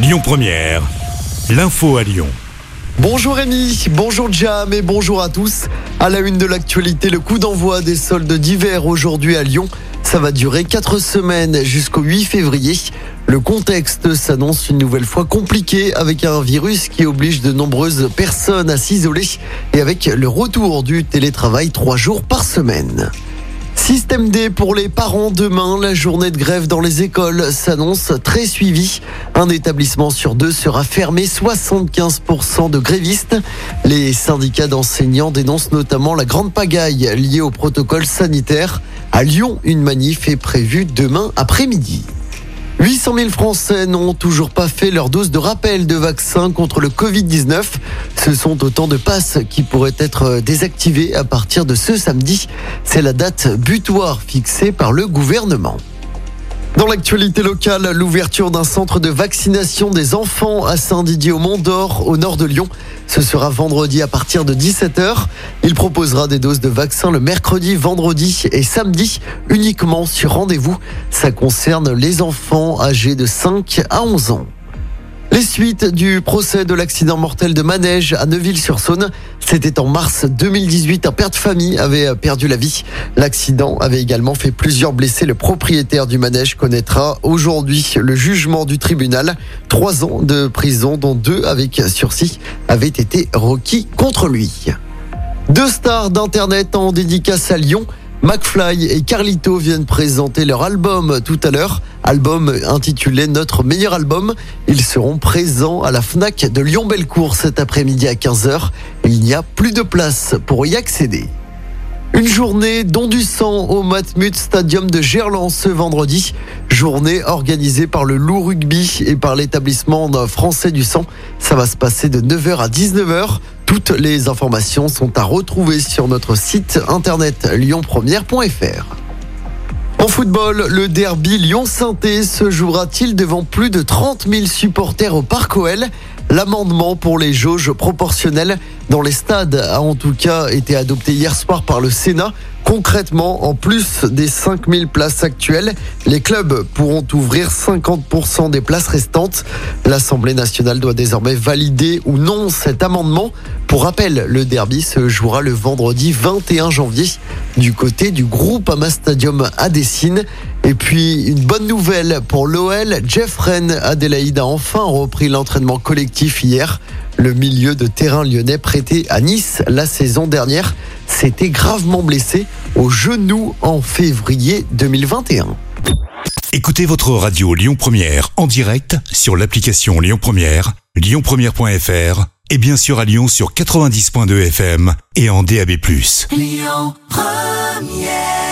Lyon Première, l'info à Lyon. Bonjour Rémi, bonjour Jam et bonjour à tous. À la une de l'actualité, le coup d'envoi des soldes d'hiver aujourd'hui à Lyon. Ça va durer 4 semaines jusqu'au 8 février. Le contexte s'annonce une nouvelle fois compliqué avec un virus qui oblige de nombreuses personnes à s'isoler et avec le retour du télétravail 3 jours par semaine. Système D pour les parents demain. La journée de grève dans les écoles s'annonce très suivie. Un établissement sur deux sera fermé. 75% de grévistes. Les syndicats d'enseignants dénoncent notamment la grande pagaille liée au protocole sanitaire. À Lyon, une manif est prévue demain après-midi. 800 000 Français n'ont toujours pas fait leur dose de rappel de vaccin contre le Covid-19. Ce sont autant de passes qui pourraient être désactivées à partir de ce samedi. C'est la date butoir fixée par le gouvernement. Dans l'actualité locale, l'ouverture d'un centre de vaccination des enfants à Saint-Didier au Mont d'Or, au nord de Lyon. Ce sera vendredi à partir de 17h. Il proposera des doses de vaccins le mercredi, vendredi et samedi, uniquement sur rendez-vous. Ça concerne les enfants âgés de 5 à 11 ans. Les suites du procès de l'accident mortel de Manège à Neuville-sur-Saône, c'était en mars 2018. Un père de famille avait perdu la vie. L'accident avait également fait plusieurs blessés. Le propriétaire du manège connaîtra aujourd'hui le jugement du tribunal. Trois ans de prison, dont deux avec sursis, avaient été requis contre lui. Deux stars d'Internet en dédicace à Lyon. McFly et Carlito viennent présenter leur album tout à l'heure, album intitulé Notre meilleur album. Ils seront présents à la FNAC de Lyon-Bellecour cet après-midi à 15h. Il n'y a plus de place pour y accéder. Une journée don du sang au Matmut Stadium de Gerland ce vendredi. Journée organisée par le Loup Rugby et par l'établissement français du sang. Ça va se passer de 9h à 19h. Toutes les informations sont à retrouver sur notre site internet lyonpremière.fr. En football, le derby Lyon-Sainté se jouera-t-il devant plus de 30 000 supporters au Parc OL L'amendement pour les jauges proportionnelles dans les stades a en tout cas été adopté hier soir par le Sénat. Concrètement, en plus des 5000 places actuelles, les clubs pourront ouvrir 50% des places restantes. L'Assemblée nationale doit désormais valider ou non cet amendement. Pour rappel, le derby se jouera le vendredi 21 janvier du côté du groupe Ama Stadium à Dessine. Et puis, une bonne nouvelle pour l'OL, Jeff Rennes a enfin repris l'entraînement collectif hier. Le milieu de terrain lyonnais prêté à Nice la saison dernière s'était gravement blessé au genou en février 2021. Écoutez votre radio Lyon Première en direct sur l'application Lyon Première, lyonpremière.fr et bien sûr à Lyon sur 90.2 FM et en DAB+. Lyon Première